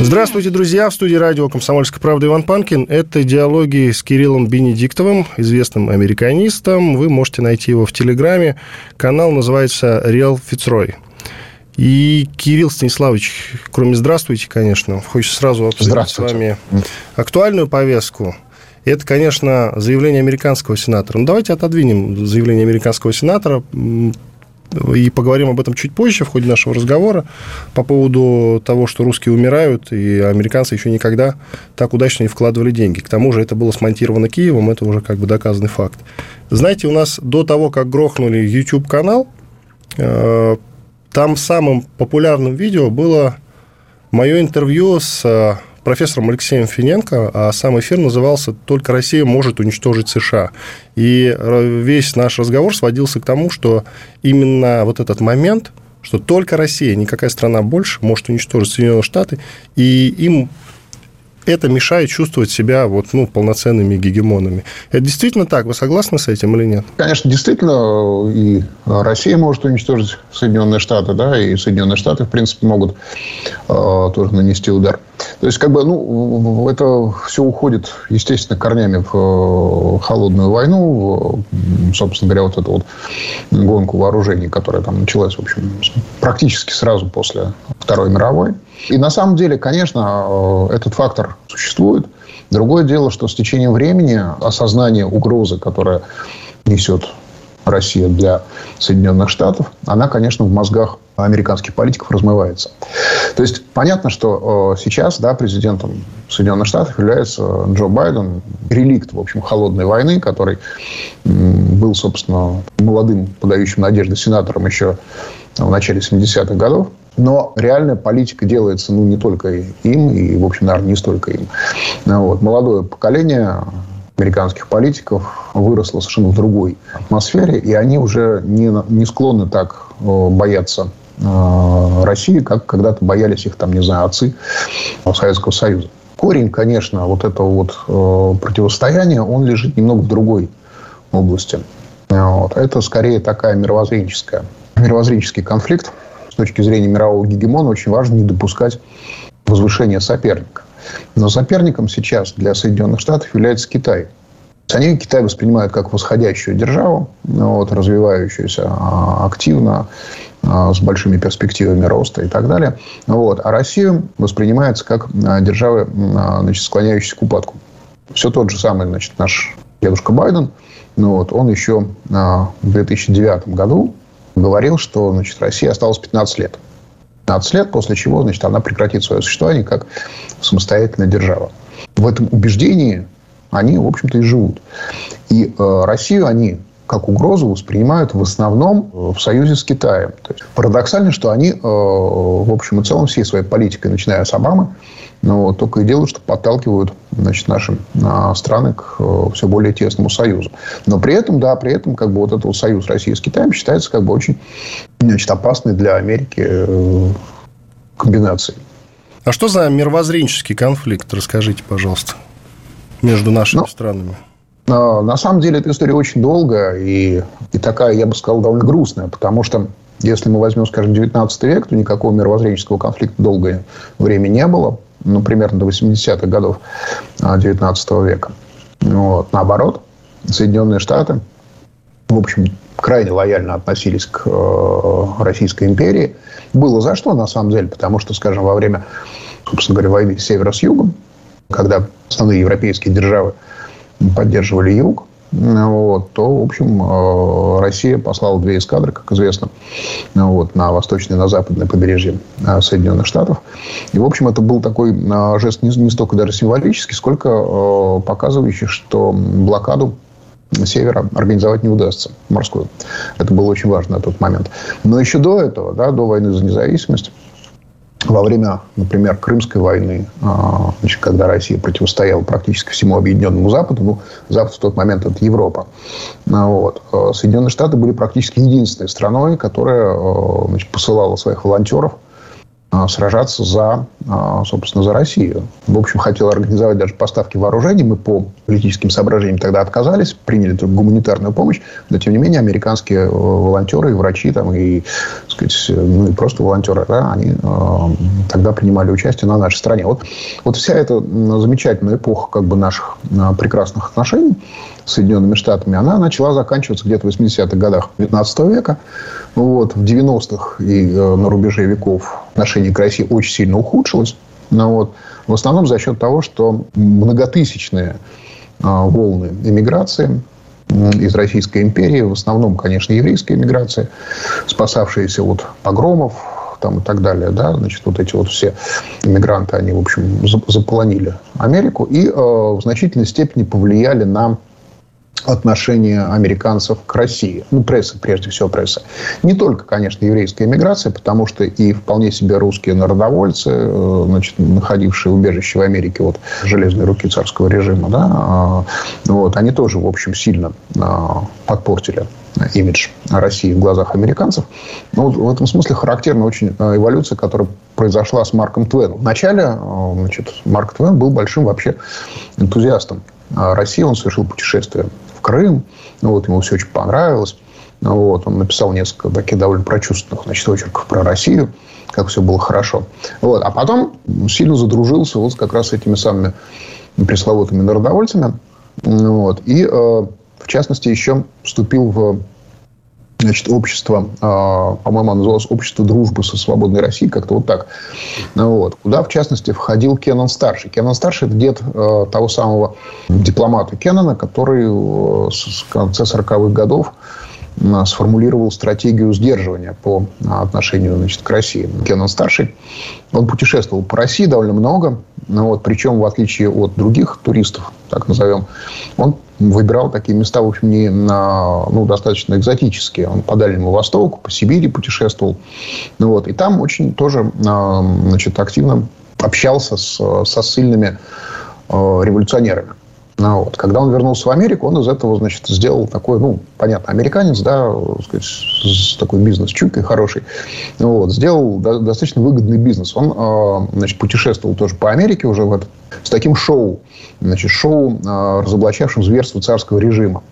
Здравствуйте, друзья! В студии радио «Комсомольская правда» Иван Панкин. Это диалоги с Кириллом Бенедиктовым, известным американистом. Вы можете найти его в Телеграме. Канал называется «Реал Фицрой». И, Кирилл Станиславович, кроме «здравствуйте», конечно, хочется сразу обсудить с вами актуальную повестку. Это, конечно, заявление американского сенатора. Ну, давайте отодвинем заявление американского сенатора и поговорим об этом чуть позже в ходе нашего разговора по поводу того, что русские умирают, и американцы еще никогда так удачно не вкладывали деньги. К тому же это было смонтировано Киевом, это уже как бы доказанный факт. Знаете, у нас до того, как грохнули YouTube-канал, э, там самым популярным видео было мое интервью с профессором Алексеем Финенко, а сам эфир назывался «Только Россия может уничтожить США». И весь наш разговор сводился к тому, что именно вот этот момент, что только Россия, никакая страна больше может уничтожить Соединенные Штаты, и им это мешает чувствовать себя вот, ну, полноценными гегемонами. Это действительно так? Вы согласны с этим или нет? Конечно, действительно, и Россия может уничтожить Соединенные Штаты, да, и Соединенные Штаты, в принципе, могут э, тоже нанести удар. То есть, как бы, ну, это все уходит, естественно, корнями в э, холодную войну, в, собственно говоря, вот эту вот гонку вооружений, которая там началась, в общем, практически сразу после Второй мировой. И на самом деле, конечно, э, этот фактор существует. Другое дело, что с течением времени осознание угрозы, которая несет Россия для Соединенных Штатов, она, конечно, в мозгах американских политиков размывается. То есть понятно, что сейчас да, президентом Соединенных Штатов является Джо Байден, реликт, в общем, холодной войны, который был, собственно, молодым, подающим надежды сенатором еще в начале 70-х годов. Но реальная политика делается ну, не только им, и, в общем, наверное, не столько им. Вот. Молодое поколение американских политиков выросло совершенно в другой атмосфере, и они уже не, не склонны так бояться России, как когда-то боялись их, там, не знаю, отцы Советского Союза. Корень, конечно, вот этого вот э, противостояния, он лежит немного в другой области. Вот. Это скорее такая мировоззренческая, мировоззренческий конфликт, с точки зрения мирового гегемона очень важно не допускать возвышения соперника. Но соперником сейчас для Соединенных Штатов является Китай. Они Китай воспринимают как восходящую державу, вот, развивающуюся а, активно, а, с большими перспективами роста и так далее. Вот. А Россию воспринимается как а, держава, значит, склоняющаяся к упадку. Все тот же самый значит, наш дедушка Байден. Ну, вот, он еще в 2009 году говорил, что значит, Россия осталось 15 лет. 15 лет, после чего значит, она прекратит свое существование как самостоятельная держава. В этом убеждении они, в общем-то, и живут. И э, Россию они как угрозу воспринимают в основном в союзе с Китаем. То есть парадоксально, что они, э, в общем и целом, всей своей политикой, начиная с Обамы, но только и делают, что подталкивают значит, наши а, страны к э, все более тесному союзу. Но при этом, да, при этом как бы вот этот союз России с Китаем считается как бы очень значит, опасной для Америки э, комбинацией. А что за мировоззренческий конфликт? Расскажите, пожалуйста, между нашими ну, странами. А, на самом деле эта история очень долгая и, и такая, я бы сказал, довольно грустная, потому что если мы возьмем, скажем, 19 век, то никакого мировоззренческого конфликта долгое время не было ну, примерно до 80-х годов 19 а, века. Вот. Наоборот, Соединенные Штаты, в общем, крайне лояльно относились к э, Российской империи. Было за что, на самом деле, потому что, скажем, во время, собственно говоря, войны севера с югом, когда основные европейские державы поддерживали юг, вот, то, в общем, э, Россия послала две эскадры, как известно, вот, на восточное, на западное побережье э, Соединенных Штатов. И, в общем, это был такой э, жест не, не столько даже символический, сколько показывающий, что блокаду севера организовать не удастся, морскую. Это было очень важно на тот момент. Но еще до этого, да, до войны за независимость, во время, например, Крымской войны, а, значит, когда Россия противостояла практически всему Объединенному Западу, ну, Запад в тот момент это Европа, а, вот, а, Соединенные Штаты были практически единственной страной, которая значит, посылала своих волонтеров сражаться за, а, собственно, за Россию. В общем, хотел организовать даже поставки вооружений. Мы по политическим соображениям тогда отказались, приняли только гуманитарную помощь. Но, тем не менее, американские э, волонтеры, и врачи, там, и, сказать, ну, и просто волонтеры, да, они э, тогда принимали участие на нашей стране. Вот, вот вся эта замечательная эпоха как бы, наших э, прекрасных отношений Соединенными Штатами, она начала заканчиваться где-то в 80-х годах 19 века. Вот, в 90-х и э, на рубеже веков отношение к России очень сильно ухудшилось. Но вот, в основном за счет того, что многотысячные э, волны эмиграции из Российской империи, в основном, конечно, еврейская эмиграция, спасавшиеся от погромов, там и так далее, да, значит, вот эти вот все иммигранты, они, в общем, заполонили Америку и э, в значительной степени повлияли на отношение американцев к России. Ну, пресса, прежде всего, пресса. Не только, конечно, еврейская эмиграция, потому что и вполне себе русские народовольцы, э, значит, находившие убежище в Америке от железной руки царского режима, да, а, вот, они тоже, в общем, сильно а, подпортили имидж России в глазах американцев. Но в этом смысле характерна очень а, эволюция, которая произошла с Марком Твеном. Вначале значит, Марк Твен был большим вообще энтузиастом России. Он совершил путешествие Крым. Ну, вот, ему все очень понравилось. Ну, вот, он написал несколько таких довольно прочувственных значит, очерков про Россию, как все было хорошо. Вот. А потом сильно задружился вот как раз с этими самыми пресловутыми народовольцами. Ну, вот. И, э, в частности, еще вступил в значит, общество, а, по-моему, оно называлось «Общество дружбы со свободной Россией», как-то вот так. Вот. Куда, в частности, входил Кеннон Старший. Кеннон Старший – это дед э, того самого дипломата Кеннона, который с конца 40-х годов сформулировал стратегию сдерживания по отношению значит, к России. Кеннон старший, он путешествовал по России довольно много, ну вот, причем в отличие от других туристов, так назовем, он выбирал такие места, в общем, не на, ну, достаточно экзотические. Он по Дальнему Востоку, по Сибири путешествовал. Ну, вот, и там очень тоже значит, активно общался с, со ссыльными э, революционерами. Ну, вот. Когда он вернулся в Америку, он из этого, значит, сделал такой, ну, понятно, американец, да, сказать, с такой бизнес-чуйкой хороший. Вот. Сделал до, достаточно выгодный бизнес. Он, э, значит, путешествовал тоже по Америке уже в этот, с таким шоу, значит, шоу, э, разоблачавшим зверство царского режима.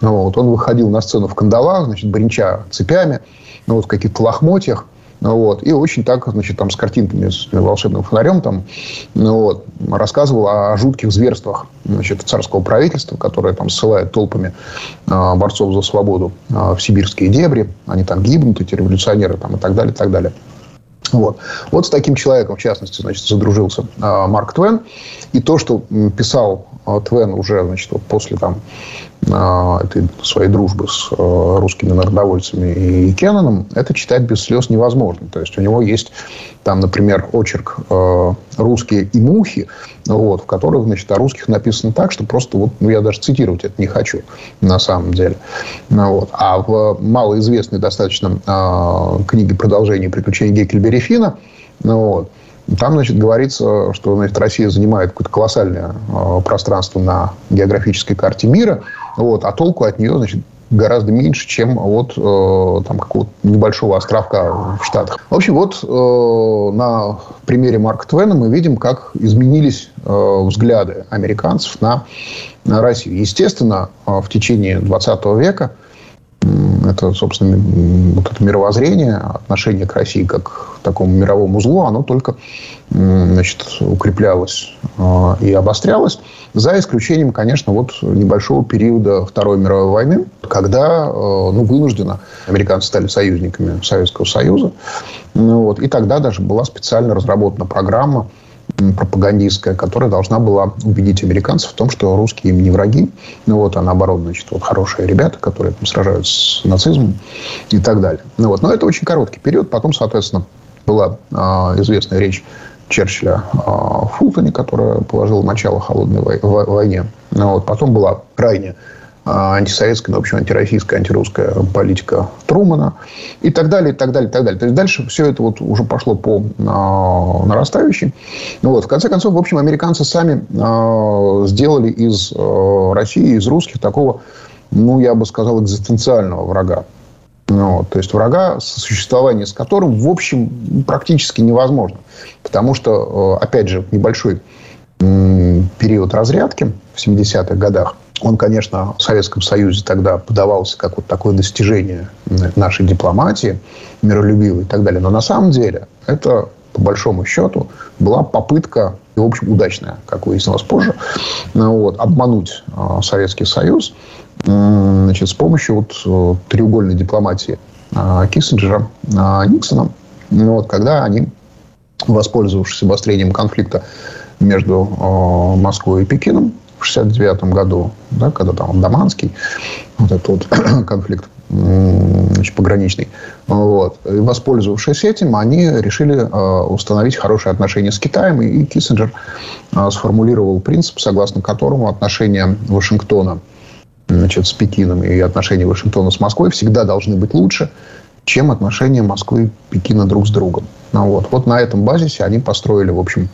Вот. Он выходил на сцену в кандалах, значит, бренча цепями, ну, вот, в каких-то лохмотьях. Вот. И очень так, значит, там с картинками, с волшебным фонарем там, ну, вот, рассказывал о жутких зверствах значит, царского правительства, которое там ссылает толпами э, борцов за свободу э, в сибирские дебри. Они там гибнут, эти революционеры там, и так далее, и так далее. Вот. вот с таким человеком, в частности, значит, задружился э, Марк Твен. И то, что писал Твен уже значит, вот после там, э, этой своей дружбы с э, русскими народовольцами и Кенноном, это читать без слез невозможно. То есть у него есть там, например, очерк э, «Русские и мухи», вот, в которых значит, о русских написано так, что просто вот, ну, я даже цитировать это не хочу на самом деле. Ну, вот. А в малоизвестной достаточно э, книге «Продолжение приключений Геккельбери Фина» ну, вот, там, значит, говорится, что значит, Россия занимает какое-то колоссальное э, пространство на географической карте мира, вот, а толку от нее, значит, гораздо меньше, чем от э, там, какого-то небольшого островка в Штатах. В общем, вот э, на примере Марка Твена мы видим, как изменились э, взгляды американцев на, на Россию. Естественно, э, в течение 20 века это, собственно, вот это мировоззрение, отношение к России как к такому мировому злу, оно только значит, укреплялось э, и обострялось. За исключением, конечно, вот небольшого периода Второй мировой войны, когда э, ну, вынужденно американцы стали союзниками Советского Союза. Ну, вот, и тогда даже была специально разработана программа пропагандистская, которая должна была убедить американцев в том, что русские им не враги, ну вот, а наоборот, значит, вот хорошие ребята, которые там сражаются с нацизмом и так далее. Ну вот, но это очень короткий период. Потом, соответственно, была э, известная речь Черчилля в Фултоне, которая положила начало холодной войне. Ну, вот. Потом была крайне антисоветская, ну, в общем, антироссийская, антирусская политика Трумана и так далее, и так далее, и так далее. То есть дальше все это вот уже пошло по а, нарастающей. Ну, вот. В конце концов, в общем, американцы сами а, сделали из а, России, из русских такого, ну, я бы сказал, экзистенциального врага. Ну, то есть врага, существование с которым, в общем, практически невозможно. Потому что, э, опять же, небольшой период разрядки в 70-х годах, он, конечно, в Советском Союзе тогда подавался как вот такое достижение нашей дипломатии, миролюбивой и так далее. Но на самом деле это, по большому счету, была попытка, и, в общем, удачная, как выяснилось позже, ну вот, обмануть э, Советский Союз значит, с помощью вот э, треугольной дипломатии э, Киссинджера, Никсона, ну вот, когда они, воспользовавшись обострением конфликта между Москвой и Пекином, в 1969 году, да, когда там Даманский, вот этот вот конфликт значит, пограничный. Вот. И воспользовавшись этим, они решили э, установить хорошие отношения с Китаем. И Киссинджер э, сформулировал принцип, согласно которому отношения Вашингтона значит, с Пекином и отношения Вашингтона с Москвой всегда должны быть лучше, чем отношения Москвы и Пекина друг с другом. Ну, вот. вот на этом базисе они построили, в общем,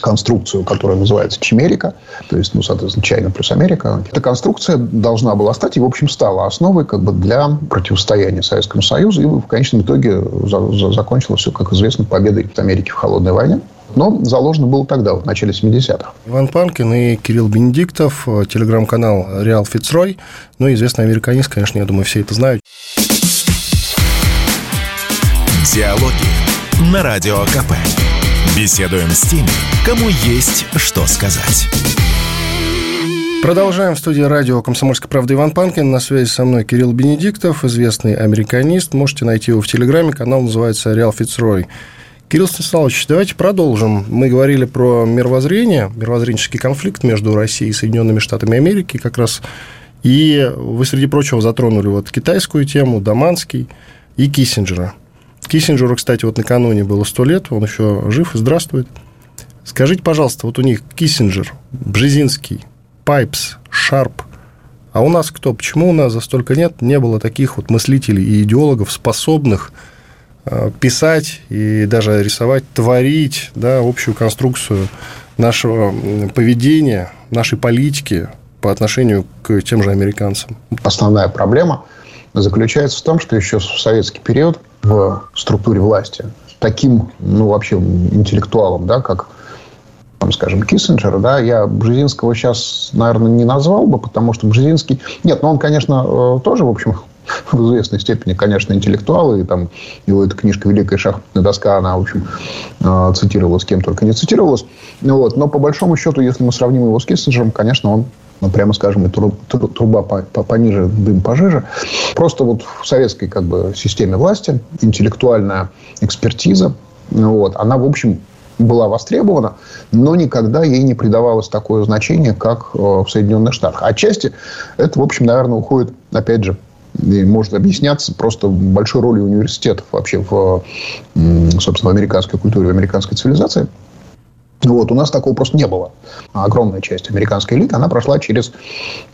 конструкцию, которая называется Чемерика, то есть, ну, соответственно, Чайна плюс Америка. Эта конструкция должна была стать и, в общем, стала основой как бы для противостояния Советскому Союзу и в конечном итоге за, за, закончилось все, как известно, победой Америки в холодной войне. Но заложено было тогда, в начале 70-х. Иван Панкин и Кирилл Бенедиктов, телеграм-канал «Реал Фицрой». Ну, известный американист, конечно, я думаю, все это знают. Диалоги на Радио КП. Беседуем с теми, кому есть что сказать. Продолжаем в студии радио «Комсомольская правда» Иван Панкин. На связи со мной Кирилл Бенедиктов, известный американист. Можете найти его в Телеграме. Канал называется «Реал Фицрой». Кирилл Станиславович, давайте продолжим. Мы говорили про мировоззрение, мировоззренческий конфликт между Россией и Соединенными Штатами Америки как раз. И вы, среди прочего, затронули вот китайскую тему, Даманский и Киссинджера – Киссинджеру, кстати, вот накануне было сто лет, он еще жив и здравствует. Скажите, пожалуйста, вот у них Киссинджер, Бжезинский, Пайпс, Шарп, а у нас кто? Почему у нас за столько нет не было таких вот мыслителей и идеологов, способных э, писать и даже рисовать, творить да, общую конструкцию нашего поведения, нашей политики по отношению к тем же американцам? Основная проблема заключается в том, что еще в советский период в структуре власти таким, ну, вообще интеллектуалом, да, как, там, скажем, Киссинджер, да, я Бжезинского сейчас, наверное, не назвал бы, потому что Бжезинский... Нет, ну, он, конечно, э, тоже, в общем, в известной степени, конечно, интеллектуал, и там его эта книжка «Великая шахматная доска», она, в общем, э, цитировалась кем только не цитировалась. Вот. Но, по большому счету, если мы сравним его с Киссинджером, конечно, он ну, прямо скажем, и труба пониже, дым пожиже. Просто вот в советской как бы, системе власти интеллектуальная экспертиза, вот, она, в общем, была востребована, но никогда ей не придавалось такое значение, как э, в Соединенных Штатах. Отчасти это, в общем, наверное, уходит, опять же, и может объясняться просто большой ролью университетов вообще в, собственно, в американской культуре, в американской цивилизации. Вот, у нас такого просто не было. Огромная часть американской элиты, она прошла через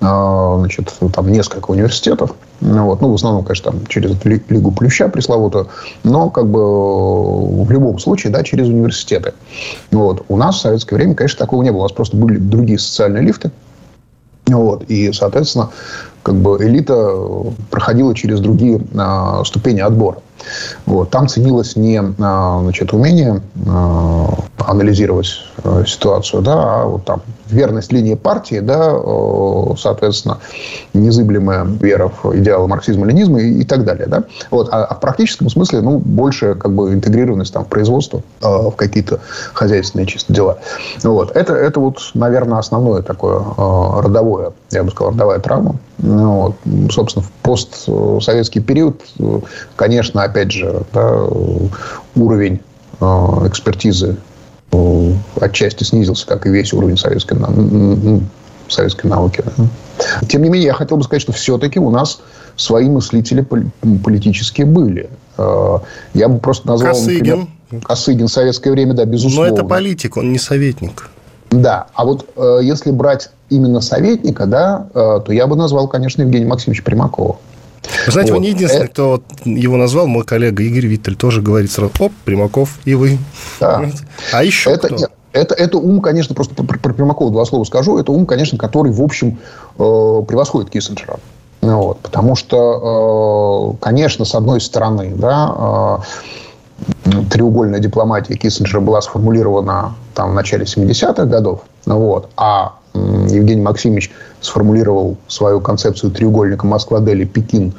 а, значит, там, несколько университетов. Вот. Ну, в основном, конечно, там, через Лигу Плюща пресловутую. Но, как бы, в любом случае, да, через университеты. Вот. У нас в советское время, конечно, такого не было. У нас просто были другие социальные лифты. Вот. И, соответственно, как бы элита проходила через другие а, ступени отбора. Вот. Там ценилось не а, значит, умение а, анализировать а, ситуацию, да, а вот там верность линии партии, да, соответственно, незыблемая вера в идеалы марксизма-ленизма и, и так далее. Да? Вот. А, а в практическом смысле ну, больше как бы, интегрированность там, в производство, в какие-то хозяйственные чисто дела. Вот. Это, это вот, наверное, основное такое родовое, я бы сказал, родовая травма. Ну, вот. Собственно, в постсоветский период, конечно, опять же, да, уровень э, экспертизы э, отчасти снизился, как и весь уровень советской, советской науки. Тем не менее, я хотел бы сказать, что все-таки у нас свои мыслители политические были. Э, я бы просто назвал... Косыгин. Например, Косыгин в советское время, да, безусловно. Но это политик, он не советник. Да, а вот э, если брать именно советника, да, э, то я бы назвал, конечно, Евгения Максимовича Примакова. Вы знаете, вот. вы не единственный, кто его назвал. Мой коллега Игорь Виттель тоже говорит сразу, оп, Примаков и вы. Да. А еще это, кто? Это, это ум, конечно, просто про, про Примакова два слова скажу. Это ум, конечно, который, в общем, э, превосходит Киссинджера. Вот, потому что, э, конечно, с одной стороны, да, э, треугольная дипломатия Киссинджера была сформулирована там, в начале 70-х годов, вот, а Евгений Максимович сформулировал свою концепцию треугольника Москва-Дели-Пекин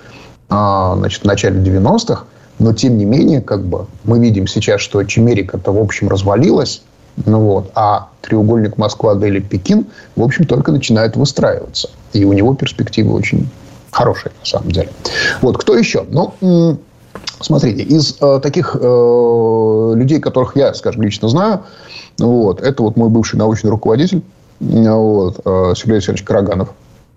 а, значит, в начале 90-х, но тем не менее, как бы, мы видим сейчас, что Чемерика-то, в общем, развалилась, ну вот, а треугольник Москва-Дели-Пекин, в общем, только начинает выстраиваться. И у него перспективы очень хорошие, на самом деле. Вот, кто еще? Ну, смотрите, из э, таких э, людей, которых я, скажем, лично знаю, вот, это вот мой бывший научный руководитель, вот, э, Сергей Александрович Караганов.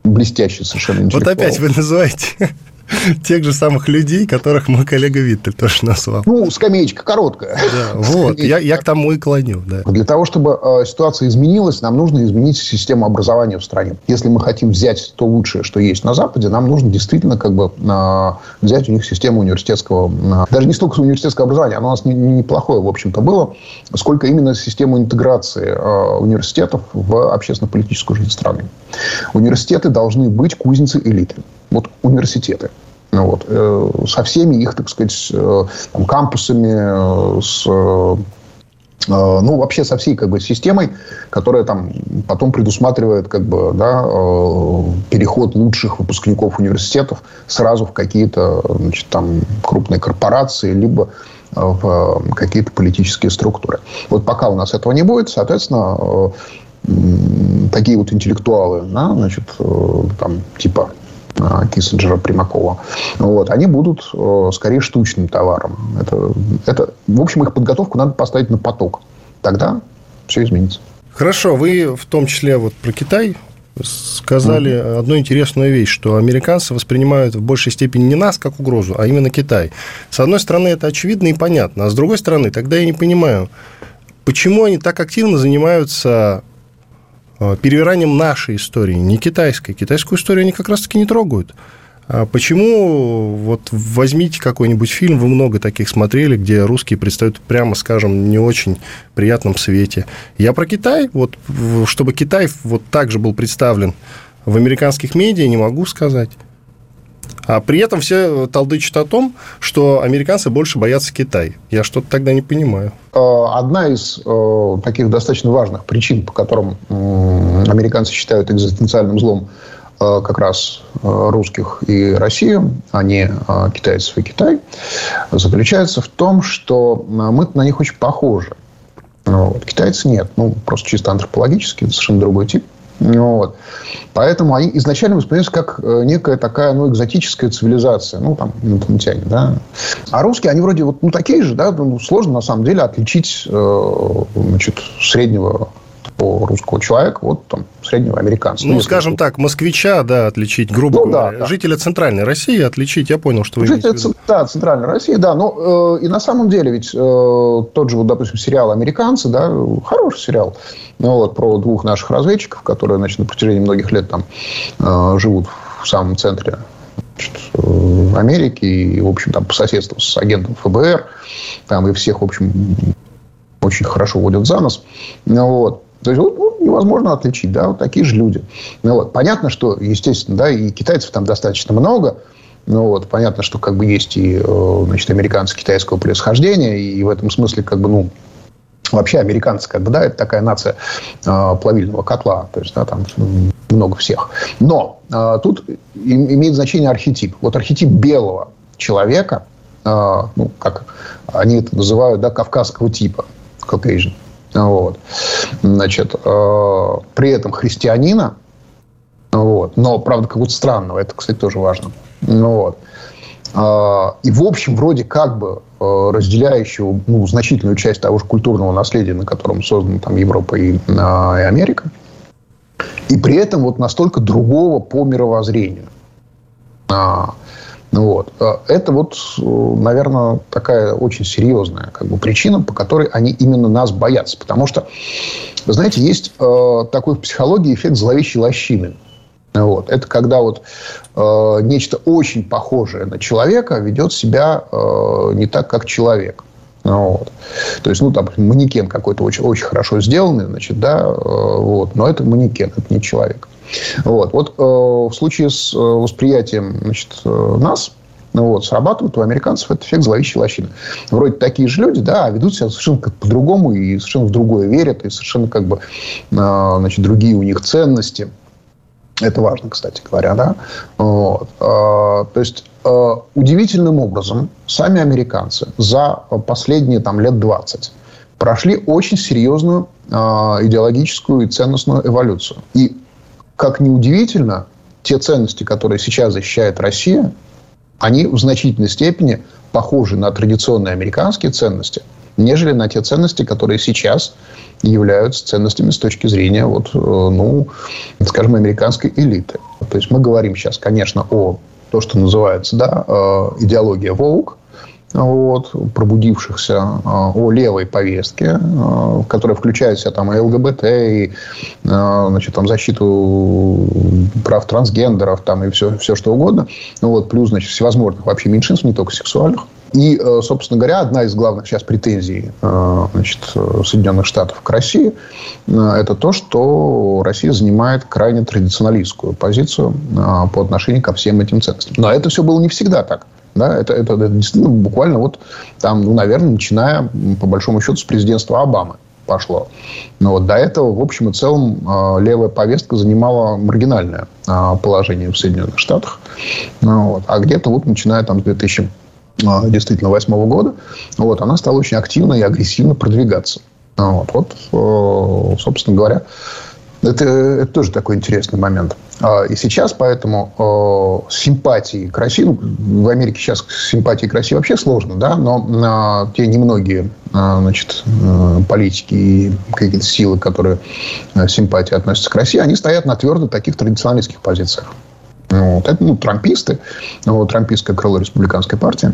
Блестящий совершенно Вот опять вы называете тех же самых людей, которых мой коллега Виттель тоже назвал. Ну, скамеечка короткая. Да, вот, я, я к тому и клоню. Да. Для того, чтобы э, ситуация изменилась, нам нужно изменить систему образования в стране. Если мы хотим взять то лучшее, что есть на Западе, нам нужно действительно как бы э, взять у них систему университетского... Э, даже не столько университетского образования, оно у нас неплохое, не в общем-то, было, сколько именно систему интеграции э, университетов в общественно-политическую жизнь страны. Университеты должны быть кузницей элиты. Вот университеты. Ну, вот, э, со всеми их, так сказать, э, там, кампусами, э, с ну, вообще со всей как бы, системой, которая там потом предусматривает как бы, да, переход лучших выпускников университетов сразу в какие-то значит, там, крупные корпорации, либо в какие-то политические структуры. Вот пока у нас этого не будет, соответственно, такие вот интеллектуалы, да, значит, там, типа Э, Киссинджера, Примакова, вот, они будут э, скорее штучным товаром. Это, это, в общем, их подготовку надо поставить на поток. Тогда все изменится. Хорошо, вы в том числе вот про Китай сказали mm-hmm. одну интересную вещь, что американцы воспринимают в большей степени не нас как угрозу, а именно Китай. С одной стороны, это очевидно и понятно, а с другой стороны, тогда я не понимаю, почему они так активно занимаются перевиранием нашей истории, не китайской. Китайскую историю они как раз-таки не трогают. А почему, вот возьмите какой-нибудь фильм, вы много таких смотрели, где русские предстают, прямо скажем, не очень приятном свете. Я про Китай, вот, чтобы Китай вот так же был представлен в американских медиа, не могу сказать. А при этом все толдычат о том, что американцы больше боятся Китая. Я что-то тогда не понимаю. Э, одна из э, таких достаточно важных причин, по которым американцы считают экзистенциальным злом э, как раз русских и Россию, а не китайцев и Китай, заключается в том, что мы на них очень похожи. Вот. Китайцы нет. Ну, просто чисто антропологически, это совершенно другой тип. Вот. Поэтому они изначально воспринимаются как э, некая такая ну, экзотическая цивилизация. Ну, там, инопланетяне, да. А русские, они вроде вот ну, такие же, да. Ну, сложно, на самом деле, отличить э, значит, среднего по русского человека вот там среднего американца. Ну, скажем так, москвича, да, отличить, грубо ну, говоря. Да, да. Жителя Центральной России отличить, я понял, что вы Жителя, имеете Да, Центральной России, да. Но э, и на самом деле ведь э, тот же, вот, допустим, сериал «Американцы», да, хороший сериал, ну, вот, про двух наших разведчиков, которые, значит, на протяжении многих лет там э, живут в самом центре значит, э, Америки и, в общем, там по соседству с агентом ФБР, там и всех, в общем, очень хорошо водят за нос. Ну, вот. То есть, вот, ну, невозможно отличить, да, вот такие же люди. Ну, вот. Понятно, что, естественно, да, и китайцев там достаточно много, ну, вот, понятно, что как бы есть и, э, значит, американцы китайского происхождения, и в этом смысле, как бы, ну, вообще американцы, как бы, да, это такая нация э, плавильного котла, то есть, да, там много всех. Но э, тут имеет значение архетип. Вот архетип белого человека, э, ну, как они это называют, да, кавказского типа, Caucasian, вот. Значит, э, при этом христианина, вот, но, правда, какого-то странного, это, кстати, тоже важно. Ну, вот. Э, и, в общем, вроде как бы э, разделяющего ну, значительную часть того же культурного наследия, на котором создана там Европа и, э, и Америка, и при этом вот настолько другого по мировоззрению. А, Вот. Это вот, наверное, такая очень серьезная как бы, причина, по которой они именно нас боятся. Потому что, вы знаете, есть э, такой в психологии эффект зловещей лощины. Вот. Это когда вот э, нечто очень похожее на человека ведет себя э, не так, как человек. Вот. То есть, ну, там, манекен какой-то очень, очень хорошо сделанный, значит, да, э, вот, но это манекен, это не человек. Вот, вот э, в случае с э, восприятием, значит, э, нас, вот, срабатывает у американцев этот эффект зловещей лощины. Вроде такие же люди, да, а ведут себя совершенно как по-другому и совершенно в другое верят, и совершенно как бы, э, значит, другие у них ценности. Это важно, кстати говоря, да. Вот. А, то есть, а, удивительным образом сами американцы за последние там, лет 20 прошли очень серьезную идеологическую и ценностную эволюцию. И, как ни удивительно, те ценности, которые сейчас защищает Россия, они в значительной степени похожи на традиционные американские ценности, нежели на те ценности, которые сейчас являются ценностями с точки зрения, вот, э, ну, скажем, американской элиты. То есть мы говорим сейчас, конечно, о то, что называется да, э, идеология Воук, вот, пробудившихся э, о левой повестке, которая включает в себя там и ЛГБТ, и значит, там, защиту прав трансгендеров там, и все, все что угодно. Ну, вот, плюс значит, всевозможных вообще меньшинств, не только сексуальных. И, собственно говоря, одна из главных сейчас претензий значит, Соединенных Штатов к России это то, что Россия занимает крайне традиционалистскую позицию по отношению ко всем этим ценностям. Но это все было не всегда так. Да, это, это, это действительно буквально вот там, ну, наверное, начиная, по большому счету, с президентства Обамы пошло. Но вот до этого, в общем и целом, левая повестка занимала маргинальное положение в Соединенных Штатах. Ну вот. А где-то вот начиная там с 2000 а, действительно восьмого года, вот, она стала очень активно и агрессивно продвигаться. Вот, вот э, собственно говоря, это, это тоже такой интересный момент. А, и сейчас поэтому симпатии к России, ну, в Америке сейчас симпатии к России вообще сложно, да, но э, те немногие э, значит, политики и какие-то силы, которые симпатии относятся к России, они стоят на твердо таких традиционалистских позициях. Вот. Это ну, трамписты, вот, трампистское крыло республиканской партии.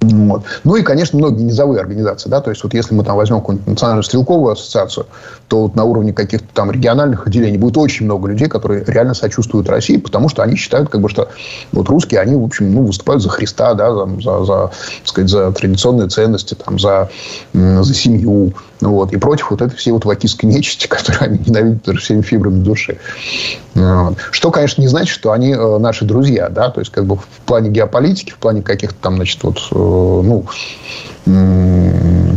Вот. Ну и, конечно, многие низовые организации. Да? То есть, вот если мы там возьмем какую-нибудь национальную стрелковую ассоциацию, то вот на уровне каких-то там региональных отделений будет очень много людей, которые реально сочувствуют России, потому что они считают, как бы, что вот русские, они, в общем, ну, выступают за Христа, да, за, за, за, сказать, за традиционные ценности, там, за, за семью, вот, и против вот этой всей вот вакистской нечисти, которую они ненавидят всеми фибрами души. Вот. Что, конечно, не значит, что они э, наши друзья, да, то есть, как бы в плане геополитики, в плане каких-то там, значит, вот, э, ну,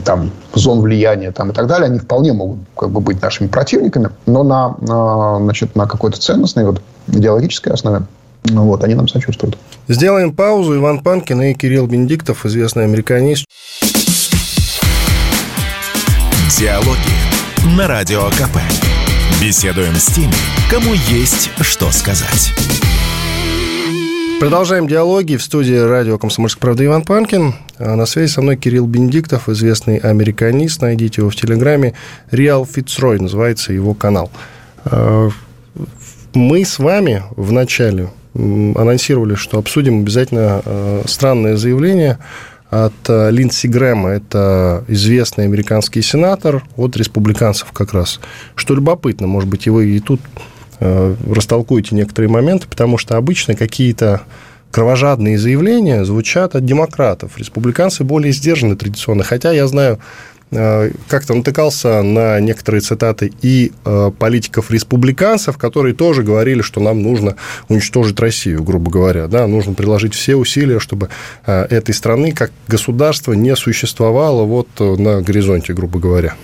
там, зон влияния там, и так далее, они вполне могут как бы, быть нашими противниками, но на, значит, на какой-то ценностной, вот, идеологической основе ну, вот, они нам сочувствуют. Сделаем паузу. Иван Панкин и Кирилл Бендиктов, известный американист. Диалоги на Радио КП. Беседуем с теми, кому есть что сказать. Продолжаем диалоги в студии радио «Комсомольская правда» Иван Панкин. А на связи со мной Кирилл Бендиктов, известный американист. Найдите его в Телеграме. «Реал Фицрой» называется его канал. А, мы с вами в начале анонсировали, что обсудим обязательно а, странное заявление от Линдси Грэма. Это известный американский сенатор от республиканцев как раз. Что любопытно, может быть, и вы и тут Э, растолкуйте некоторые моменты, потому что обычно какие-то кровожадные заявления звучат от демократов. Республиканцы более сдержаны традиционно. Хотя я знаю, э, как-то натыкался на некоторые цитаты и э, политиков-республиканцев, которые тоже говорили, что нам нужно уничтожить Россию, грубо говоря. Да, нужно приложить все усилия, чтобы этой страны как государство не существовало вот на горизонте, грубо говоря.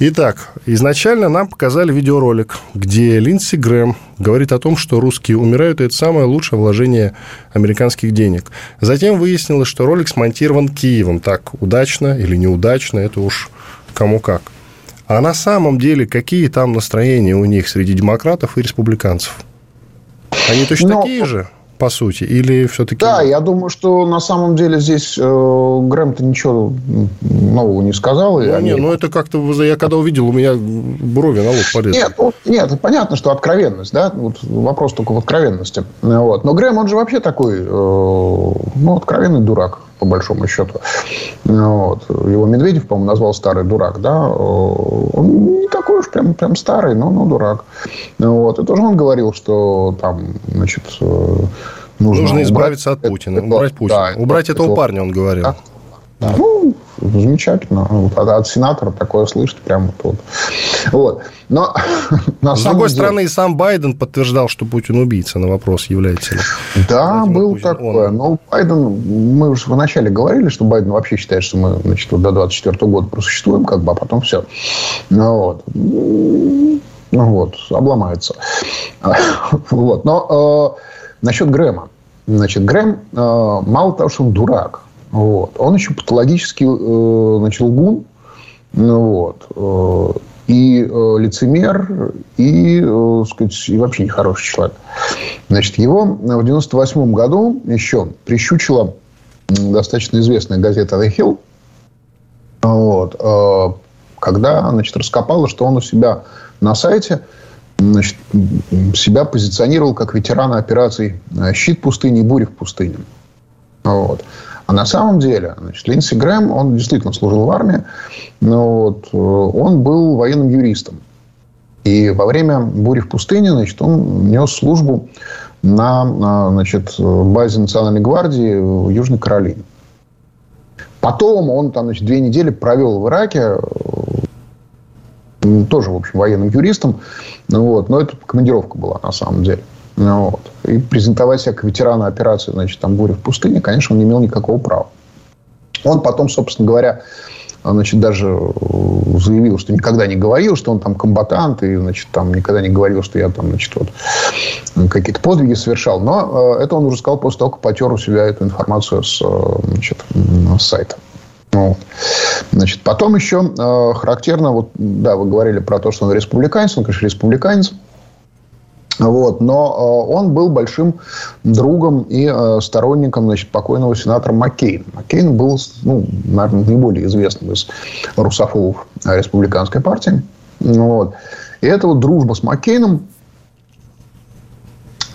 Итак, изначально нам показали видеоролик, где Линдси Грэм говорит о том, что русские умирают, и это самое лучшее вложение американских денег. Затем выяснилось, что ролик смонтирован Киевом. Так, удачно или неудачно, это уж кому как. А на самом деле, какие там настроения у них среди демократов и республиканцев? Они точно Но... такие же? По сути, или все-таки... Да, я думаю, что на самом деле здесь э, Грэм-то ничего нового не сказал. Ну, они... не, ну это как-то... Я когда увидел, у меня брови на лоб полезли. Нет, ну, нет, понятно, что откровенность, да, вот вопрос только в откровенности. Вот. Но Грэм, он же вообще такой, э, ну, откровенный дурак по большому счету. Вот. Его Медведев, по-моему, назвал старый дурак, да. Он не такой уж прям, прям старый, но, но дурак. Вот. И тоже он говорил, что там, значит, э, нужно, нужно избавиться от Путина, это, убрать Путина. Да, убрать это, этого это, парня, он говорил. Да? Да. Ну, замечательно. Вот от, сенатора такое слышать прямо тут. Вот. Но на С другой деле... стороны, и сам Байден подтверждал, что Путин убийца на вопрос, является ли. Да, Владимир был Путин, такое. Он... Но Байден, мы уже вначале говорили, что Байден вообще считает, что мы значит, вот до 24 года просуществуем, как бы, а потом все. Ну, вот. Ну, вот, обломается. Вот. Но э, насчет Грэма. Значит, Грэм, э, мало того, что он дурак, вот. Он еще патологический э, лгун. Ну, вот. Э, и э, лицемер, и, э, сказать, и вообще нехороший человек. Значит, его в 98 году еще прищучила достаточно известная газета «The Hill», вот, э, когда значит, раскопала, что он у себя на сайте значит, себя позиционировал как ветерана операций «Щит пустыни» и «Буря в пустыне». Вот. А на самом деле, значит, Линдси Грэм, он действительно служил в армии, но вот, э, он был военным юристом. И во время бури в пустыне, значит, он нес службу на, на значит, базе Национальной гвардии в Южной Каролине. Потом он там, значит, две недели провел в Ираке, э, тоже, в общем, военным юристом. Ну, вот, но это командировка была на самом деле. Ну, вот. И презентовать себя как ветерана операции, значит, там «Буря в пустыне», конечно, он не имел никакого права. Он потом, собственно говоря, значит, даже заявил, что никогда не говорил, что он там комбатант, и, значит, там никогда не говорил, что я там, значит, вот какие-то подвиги совершал. Но э, это он уже сказал после того, как потер у себя эту информацию с, э, значит, с сайта. Вот. Значит, потом еще э, характерно, вот, да, вы говорили про то, что он республиканец, он, конечно, республиканец, вот. Но э, он был большим другом и э, сторонником значит, покойного сенатора Маккейна. Маккейн был, ну, наверное, наиболее известным из русофобов республиканской партии. Вот. И эта вот дружба с Маккейном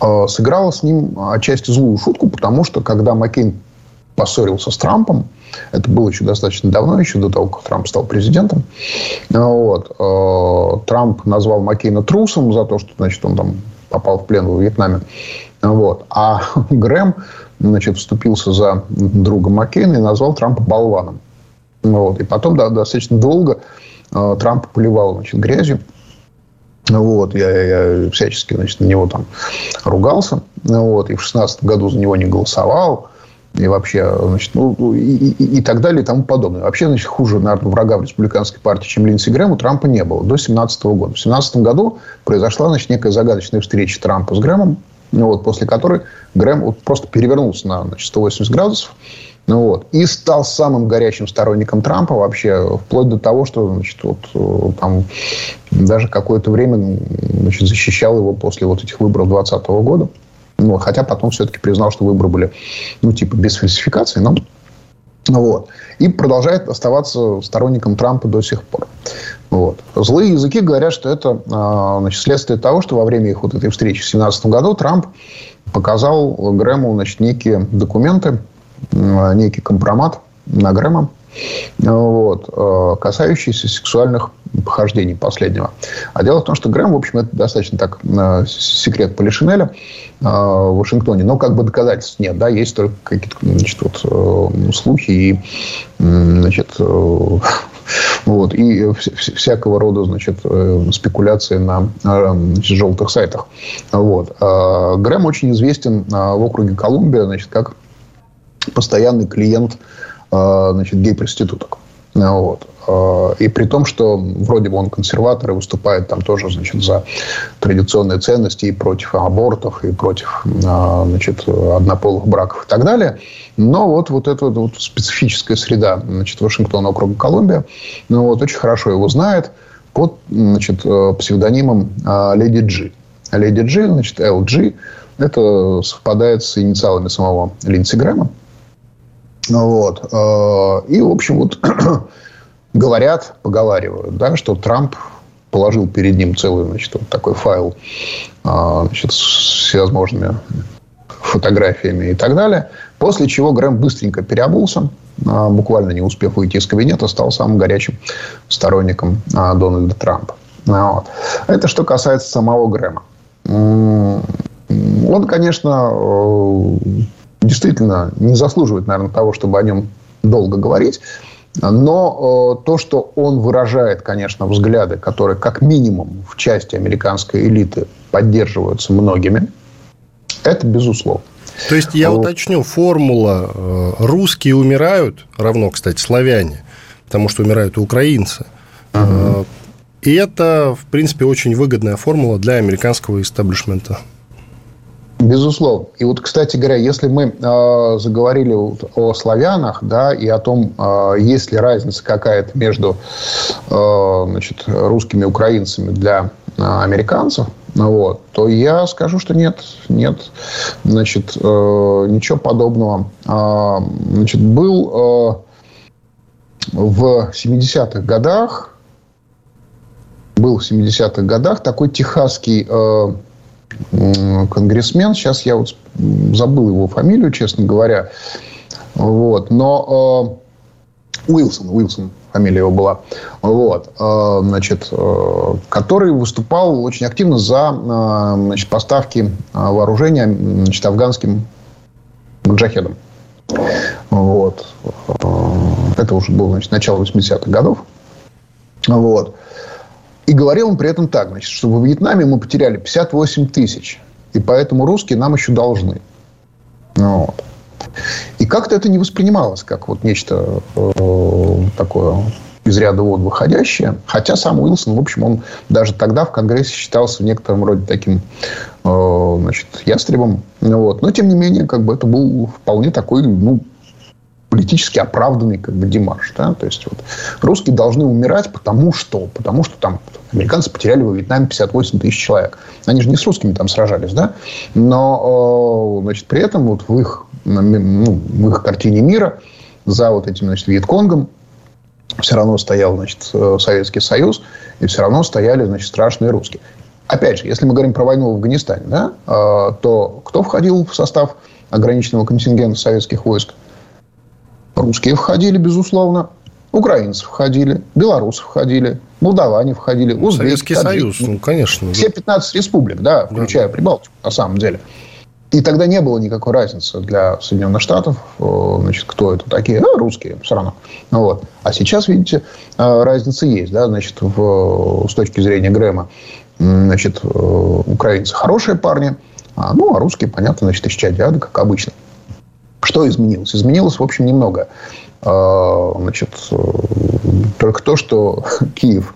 э, сыграла с ним отчасти злую шутку, потому что когда Маккейн поссорился с Трампом, это было еще достаточно давно, еще до того, как Трамп стал президентом. Вот. Трамп назвал Маккейна трусом за то, что значит, он там попал в плен во Вьетнаме. Вот. А Грэм значит, вступился за друга Маккейна и назвал Трампа болваном. Вот. И потом да, достаточно долго э, Трамп поливал значит, грязью. Вот, я, я всячески значит, на него там ругался. Вот, и в 16 году за него не голосовал. И вообще, значит, ну, и, и, и так далее, и тому подобное. Вообще, значит, хуже, наверное, врага в республиканской партии, чем Линдси Грэм, у Трампа не было до 2017 года. В 2017 году произошла, значит, некая загадочная встреча Трампа с Грэмом, ну, вот, после которой Грэм вот просто перевернулся на значит, 180 градусов. Ну, вот, и стал самым горячим сторонником Трампа вообще, вплоть до того, что значит, вот, э, там, даже какое-то время значит, защищал его после вот этих выборов 2020 года. Ну, хотя потом все-таки признал, что выборы были, ну, типа, без фальсификации, но вот. И продолжает оставаться сторонником Трампа до сих пор. Вот. Злые языки говорят, что это а, значит, следствие того, что во время их вот этой встречи в 2017 году Трамп показал Грэму значит, некие документы, некий компромат на Грэма, вот, э, касающиеся сексуальных похождений последнего. А дело в том, что Грэм, в общем, это достаточно так э, секрет Полишинеля э, в Вашингтоне, но как бы доказательств нет, да, есть только какие-то, значит, вот, слухи и, значит, вот, и всякого рода, значит, спекуляции на значит, желтых сайтах. Вот. Грэм очень известен в округе Колумбия, значит, как постоянный клиент а, значит, гей-проституток. Вот. А, и при том, что вроде бы он консерватор и выступает там тоже значит, за традиционные ценности и против абортов, и против значит, однополых браков и так далее. Но вот, вот эта вот специфическая среда значит, Вашингтона, округа Колумбия, ну, вот, очень хорошо его знает под значит, псевдонимом Леди Джи. Леди Джи, значит, LG, Это совпадает с инициалами самого Линдси Грэма. Вот. И, в общем, вот говорят, поговаривают, да, что Трамп положил перед ним целый, значит, вот такой файл значит, с всевозможными фотографиями и так далее. После чего Грэм быстренько переобулся, а, буквально не успев выйти из кабинета, стал самым горячим сторонником Дональда Трампа. А, вот. Это что касается самого Грэма. Он, конечно, э, действительно не заслуживает, наверное, того, чтобы о нем долго говорить. Но э, то, что он выражает, конечно, взгляды, которые как минимум в части американской элиты поддерживаются многими, это безусловно. То есть я вот. уточню, формула э, «русские умирают» равно, кстати, славяне, потому что умирают и украинцы. Угу. И это, в принципе, очень выгодная формула для американского истеблишмента. Безусловно. И вот, кстати говоря, если мы э, заговорили вот о славянах, да, и о том, э, есть ли разница какая-то между э, значит, русскими и украинцами для э, американцев, вот, то я скажу, что нет, нет, значит, э, ничего подобного. Э, значит, был э, в 70-х годах, был в 70-х годах такой техасский э, конгрессмен, сейчас я вот забыл его фамилию, честно говоря, вот, но э, Уилсон, Уилсон, фамилия его была, вот, э, значит, э, который выступал очень активно за э, значит, поставки вооружения значит, афганским маджахедам. Вот. Это уже было значит, начало 80-х годов. Вот. И говорил он при этом так, значит, что во Вьетнаме мы потеряли 58 тысяч. И поэтому русские нам еще должны. Вот. И как-то это не воспринималось как вот нечто э, такое из ряда вон выходящее. Хотя сам Уилсон, в общем, он даже тогда в Конгрессе считался в некотором роде таким э, значит, ястребом. Вот. Но, тем не менее, как бы это был вполне такой, ну, политически оправданный как бы демарш. Да? То есть, вот, русские должны умирать потому что? Потому что там американцы потеряли во Вьетнаме 58 тысяч человек. Они же не с русскими там сражались, да? Но, э, значит, при этом вот в их ну, в их картине мира за вот этим, значит, Вьетконгом все равно стоял, значит, э, Советский Союз, и все равно стояли, значит, страшные русские. Опять же, если мы говорим про войну в Афганистане, да, э, то кто входил в состав ограниченного контингента советских войск? Русские входили, безусловно. Украинцы входили, белорусы входили, молдаване входили, узбеки. Советский таджики, Союз, ну, конечно. Все 15 республик, да, включая да. Прибалтику, на самом деле. И тогда не было никакой разницы для Соединенных Штатов, э, значит, кто это такие, ну, русские все равно. Ну, вот. А сейчас, видите, э, разница есть, да, значит, в, с точки зрения Грэма, значит, э, украинцы хорошие парни, а, ну, а русские, понятно, значит, исчадия как обычно. Что изменилось? Изменилось, в общем, немного. А, значит, только то, что Киев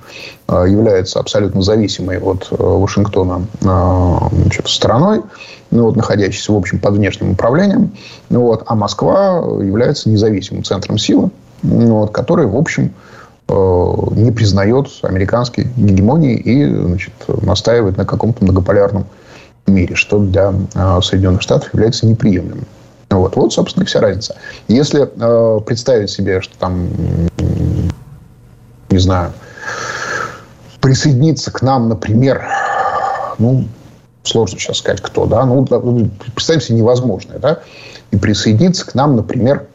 является абсолютно зависимой от Вашингтона значит, страной, ну, вот, находящийся, в общем, под внешним управлением. Ну, вот, а Москва является независимым центром силы, ну, вот, который, в общем, э, не признает американской гегемонии и значит, настаивает на каком-то многополярном мире, что для э, Соединенных Штатов является неприемлемым. Вот, вот, собственно, и вся разница. Если э, представить себе, что там, не знаю, присоединиться к нам, например, ну, сложно сейчас сказать, кто, да, ну, представим себе невозможное, да, и присоединиться к нам, например,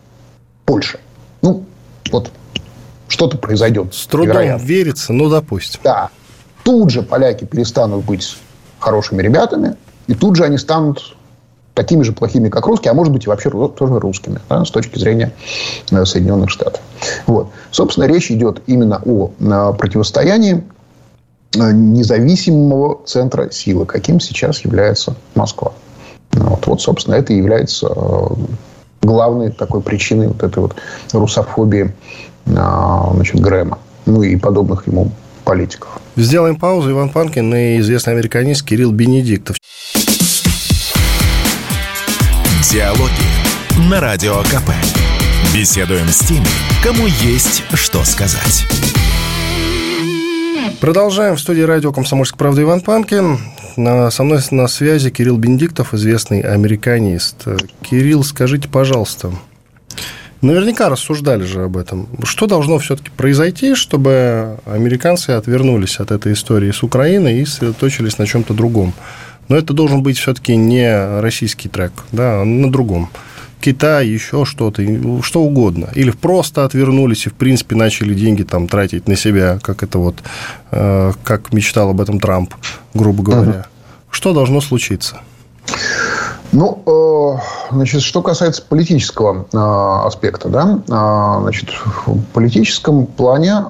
Польша. Ну, вот что-то произойдет. С трудом вероятно. верится, ну, допустим. Да. Тут же поляки перестанут быть хорошими ребятами, и тут же они станут такими же плохими, как русские, а может быть и вообще тоже русскими, да, с точки зрения э, Соединенных Штатов. Вот. Собственно, речь идет именно о э, противостоянии Э, независимого центра силы, каким сейчас является Москва. Вот, вот собственно, это является главной такой причиной вот этой вот русофобии значит, Грэма, ну и подобных ему политиков. Сделаем паузу. Иван Панкин и известный американист Кирилл Бенедиктов. Диалоги на Радио КП. Беседуем с теми, кому есть что сказать. Продолжаем. В студии радио «Комсомольская правда» Иван Панкин. На, со мной на связи Кирилл Бендиктов, известный американист. Кирилл, скажите, пожалуйста, наверняка рассуждали же об этом. Что должно все-таки произойти, чтобы американцы отвернулись от этой истории с Украиной и сосредоточились на чем-то другом? Но это должен быть все-таки не российский трек, да, а на другом. Китай, еще что-то, что угодно. Или просто отвернулись и, в принципе, начали деньги там тратить на себя, как это вот, э, как мечтал об этом Трамп, грубо говоря. Угу. Что должно случиться? Ну, э, значит, что касается политического э, аспекта, да, э, значит, в политическом плане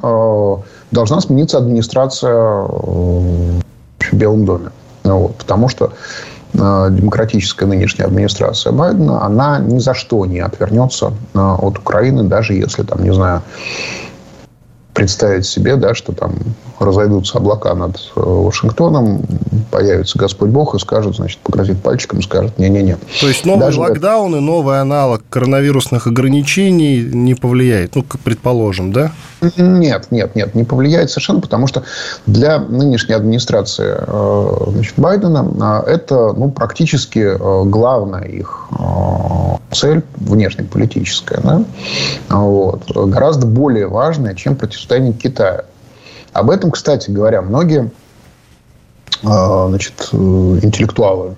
должна смениться администрация в Белом доме. Вот, потому что Э, демократическая нынешняя администрация Байдена, она ни за что не отвернется э, от Украины, даже если, там, не знаю, представить себе, да, что там разойдутся облака над э, Вашингтоном, появится Господь Бог и скажет, значит, погрозит пальчиком скажет, не-не-не. То есть новый Даже локдаун и новый аналог коронавирусных ограничений не повлияет, ну, предположим, да? Нет, нет, нет, не повлияет совершенно, потому что для нынешней администрации э, значит, Байдена э, это ну, практически главная их цель внешнеполитическая. Да? Вот, гораздо более важная, чем противостояние Китая. Об этом, кстати говоря, многие а, значит, интеллектуалы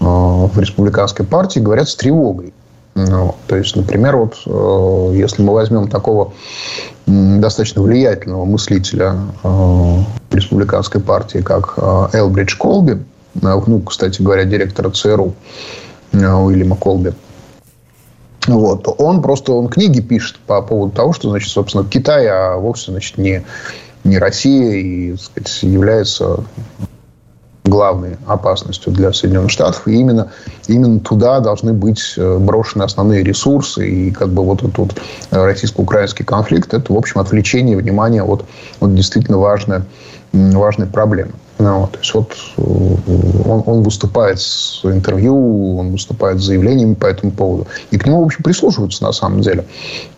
а, в республиканской партии говорят с тревогой. Ну, то есть, например, вот если мы возьмем такого достаточно влиятельного мыслителя республиканской партии, как Элбридж Колби, ну, кстати говоря, директора ЦРУ Уильяма Колби, вот. Он просто он книги пишет по поводу того, что, значит, собственно, Китай, а вовсе, значит, не не Россия и так сказать, является главной опасностью для Соединенных Штатов. И именно, именно туда должны быть э, брошены основные ресурсы. И как бы вот этот вот российско-украинский конфликт – это, в общем, отвлечение внимания от, от действительно важной, важной проблемы. Ну, вот, то есть вот э, он, он выступает с интервью, он выступает с заявлениями по этому поводу. И к нему, в общем, прислушиваются на самом деле.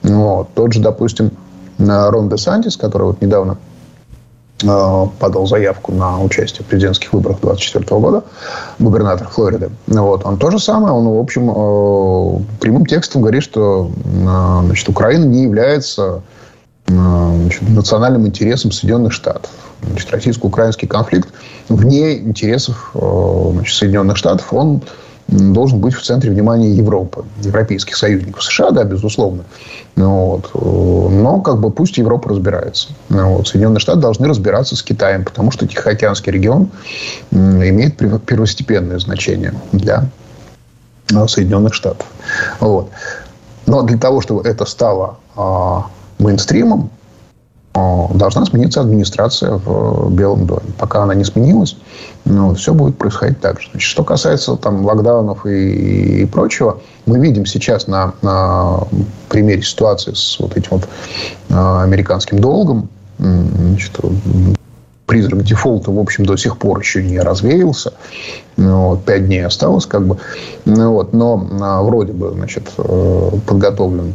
Вот. Тот же, допустим, Рон де Сантис, который вот недавно Э, подал заявку на участие в президентских выборах 2024 года, губернатор Флориды. Вот. Он то же самое, он, в общем, э, прямым текстом говорит, что э, значит, Украина не является значит, национальным интересом Соединенных Штатов. Значит, российско-украинский конфликт вне интересов значит, Соединенных Штатов, он должен быть в центре внимания Европы, европейских союзников. США, да, безусловно. Ну вот. Но как бы пусть Европа разбирается. Ну вот. Соединенные Штаты должны разбираться с Китаем, потому что Тихоокеанский регион имеет первостепенное значение для э, Соединенных Штатов. Вот. Но для того, чтобы это стало а, мейнстримом, должна смениться администрация в Белом доме. Пока она не сменилась, ну, все будет происходить так же. Значит, что касается там, локдаунов и, и прочего, мы видим сейчас на, на примере ситуации с вот этим вот а, американским долгом, значит, призрак дефолта, в общем, до сих пор еще не развеялся. Ну, вот, пять дней осталось, как бы. Ну, вот, но а, вроде бы, значит, э, подготовлен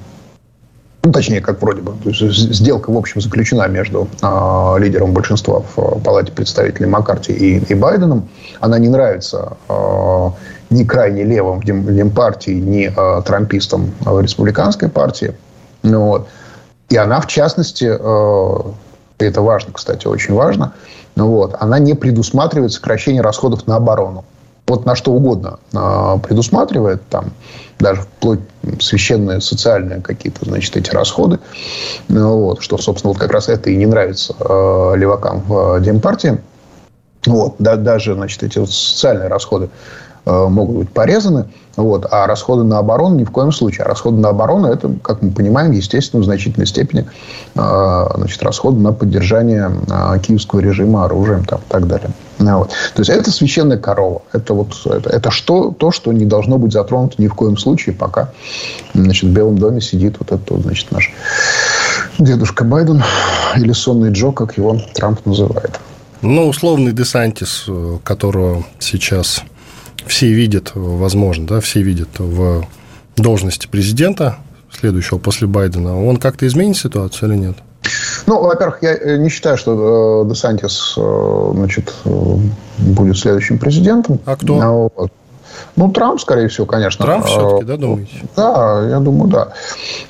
ну, точнее, как вроде бы. То есть, сделка, в общем, заключена между э, лидером большинства в Палате представителей Маккарти и, и Байденом. Она не нравится э, ни крайне левым в Демпартии, ни э, трампистам в республиканской партии. Ну, вот. И она, в частности, э, это важно, кстати, очень важно, ну, вот, она не предусматривает сокращение расходов на оборону вот на что угодно а, предусматривает, там, даже вплоть священные социальные какие-то, значит, эти расходы, ну, вот, что, собственно, вот как раз это и не нравится э, левакам в Демпартии. Вот, да, даже, значит, эти вот социальные расходы могут быть порезаны. Вот. А расходы на оборону ни в коем случае. А расходы на оборону это, как мы понимаем, естественно, в значительной степени э, значит, расходы на поддержание э, киевского режима оружием там, и так далее. Ну, вот. То есть это священная корова. Это, вот, это, это что, то, что не должно быть затронуто ни в коем случае, пока значит, в Белом доме сидит вот этот значит, наш дедушка Байден или сонный Джо, как его Трамп называет. Ну, условный Десантис, э, которого сейчас все видят, возможно, да, все видят в должности президента, следующего после Байдена, он как-то изменит ситуацию или нет? Ну, во-первых, я э, не считаю, что э, Десантис э, значит, будет следующим президентом. А кто? Вот. Ну, Трамп, скорее всего, конечно. Трамп все-таки, да, думаете? Да, я думаю, да.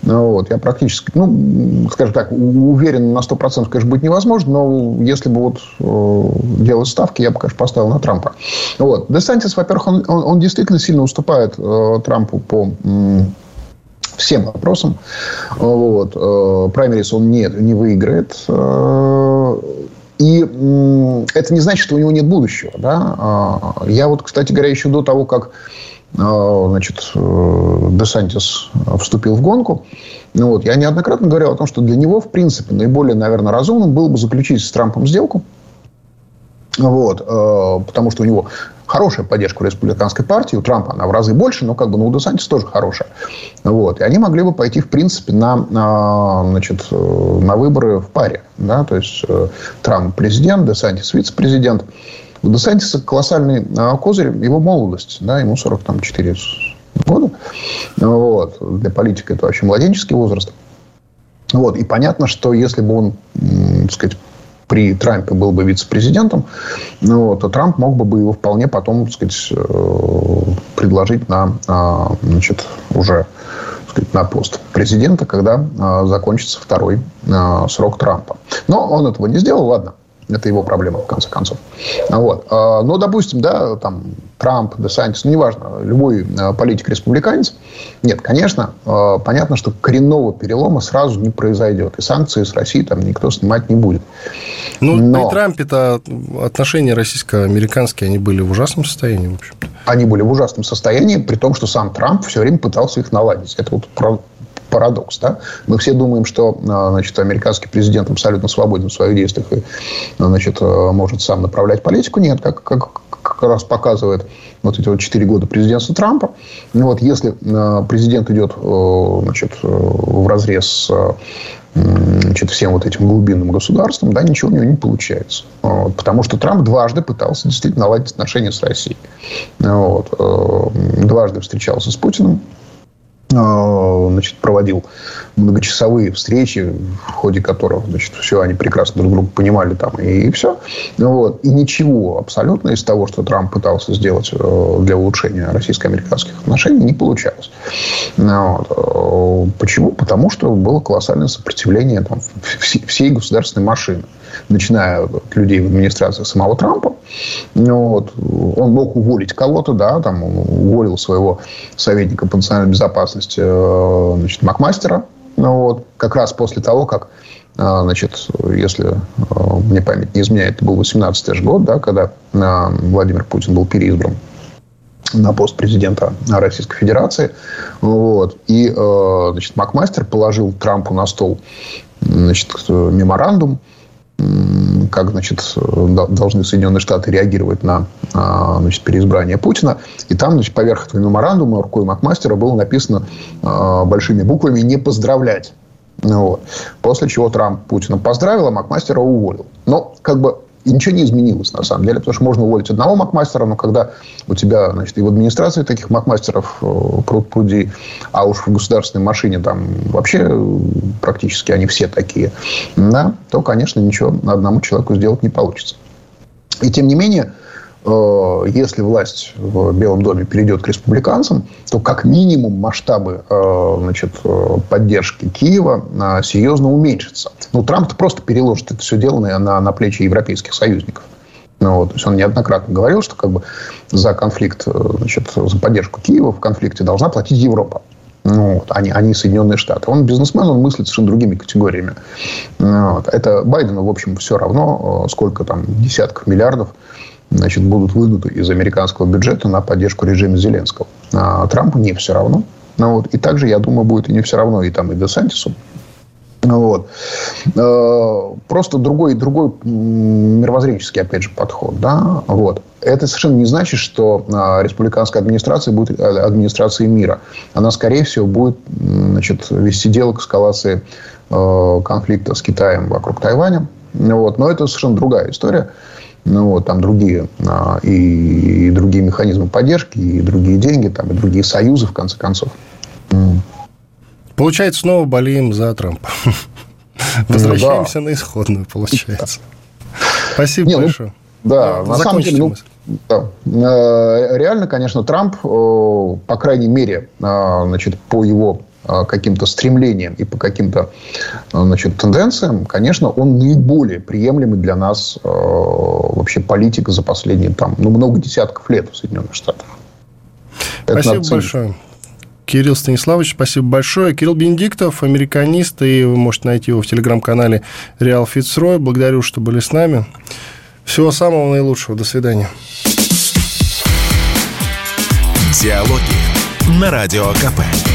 Вот, я практически, ну, скажем так, уверен на 100%, конечно, быть невозможно, но если бы вот э, делать ставки, я бы, конечно, поставил на Трампа. Вот. Десантис, во-первых, он, он, он действительно сильно уступает э, Трампу по всем вопросам. Вот. Э, праймерис он не, не выиграет. Э, и это не значит, что у него нет будущего. Да? А, я вот, кстати говоря, еще до того, как э, значит, Десантис вступил в гонку, ну вот, я неоднократно говорил о том, что для него, в принципе, наиболее, наверное, разумным было бы заключить с Трампом сделку, вот, потому что у него хорошая поддержка у республиканской партии. У Трампа она в разы больше, но как бы ну, у Десантиса тоже хорошая. Вот. И они могли бы пойти, в принципе, на, на, значит, на выборы в паре. Да? То есть, э, Трамп президент, Десантис вице-президент. У Десантиса колоссальный а, козырь его молодость. Да? Ему 44 года. Вот. Для политика это вообще младенческий возраст. Вот. И понятно, что если бы он, так сказать, при Трампе был бы вице-президентом, ну, то Трамп мог бы его вполне потом, так сказать, э, предложить на, а, значит, уже сказать, на пост президента, когда а, закончится второй а, срок Трампа. Но он этого не сделал, ладно. Это его проблема, в конце концов. Вот. Но, допустим, да, там, Трамп, Десантис, ну, неважно, любой политик-республиканец. Нет, конечно, понятно, что коренного перелома сразу не произойдет. И санкции с России там никто снимать не будет. Ну, Но... при Трампе-то отношения российско-американские, они были в ужасном состоянии, в общем-то. Они были в ужасном состоянии, при том, что сам Трамп все время пытался их наладить. Это вот парадокс. Да? Мы все думаем, что а, значит, американский президент абсолютно свободен в своих действиях и значит, а, может сам направлять политику. Нет, как, как, как раз показывает вот эти вот четыре года президентства Трампа. Вот, если а, президент идет значит, в разрез с значит, всем вот этим глубинным государством, да, ничего у него не получается. Вот, потому что Трамп дважды пытался действительно наладить отношения с Россией. Вот, дважды встречался с Путиным. Э, значит, проводил многочасовые встречи, в ходе которых значит, все они прекрасно друг друга понимали там, и, и все. Вот. И ничего абсолютно из того, что Трамп пытался сделать э, для улучшения российско-американских отношений, не получалось. Вот. Э, почему? Потому что было колоссальное сопротивление там, всей государственной машины начиная от людей в администрации самого Трампа. Вот. Он мог уволить кого-то, да, там уволил своего советника по национальной безопасности э, значит, Макмастера, ну, вот, как раз после того, как э, Значит, если э, мне память не изменяет, это был 18-й год, да, когда Владимир Путин был переизбран на пост президента Российской Федерации. Вот. И значит, Макмастер положил Трампу на стол значит, меморандум, как значит, должны Соединенные Штаты реагировать на а, значит, переизбрание Путина. И там значит, поверх этого меморандума рукой Макмастера было написано а, большими буквами «не поздравлять». Вот. После чего Трамп Путина поздравил, а Макмастера уволил. Но как бы и ничего не изменилось, на самом деле, потому что можно уволить одного макмастера, но когда у тебя, значит, и в администрации таких макмастеров э, пруд пруди, а уж в государственной машине там вообще э, практически они все такие, да, то, конечно, ничего одному человеку сделать не получится. И тем не менее, Э, если власть в Белом доме перейдет к республиканцам, то как минимум масштабы э, значит, э, поддержки Киева серьезно уменьшатся. Ну, Трамп просто переложит это все дело на, на плечи европейских союзников. Ну, вот, то есть он неоднократно говорил, что как бы за конфликт, значит, за поддержку Киева в конфликте должна платить Европа. Ну, вот, они, они Соединенные Штаты. Он бизнесмен, он мыслит совершенно другими категориями. Ну, вот. Это Байдену, в общем, все равно, сколько там десятков миллиардов значит, будут вынуты из американского бюджета на поддержку режима Зеленского. А Трампу не все равно. Ну, вот. И также, я думаю, будет и не все равно и там, и Десантису. Вот. Э, просто другой, другой мировоззренческий, опять же, подход. Да? Вот. Это совершенно не значит, что а, республиканская администрация будет э, администрацией мира. Она, скорее всего, будет значит, вести дело к эскалации э, конфликта с Китаем вокруг Тайваня. Вот. Но это совершенно другая история. Ну, вот, там другие а, и, и другие механизмы поддержки, и другие деньги, там, и другие союзы, в конце концов. Получается, снова болеем за Трампа. Возвращаемся на исходную, получается. Спасибо Не, ну, большое. Да, Ну, на самом деле, ну, да. Э, реально, конечно, Трамп, э, по крайней мере, э, значит, по его каким-то стремлениям и по каким-то э, значит, тенденциям, конечно, он наиболее приемлемый для нас э, вообще политик за последние там, ну, много десятков лет в Соединенных Штатах. Это Спасибо большое. Кирилл Станиславович, спасибо большое. Кирилл Бенедиктов, американист, и вы можете найти его в телеграм-канале Реал Фицрой. Благодарю, что были с нами. Всего самого наилучшего. До свидания. Диалоги на Радио КП.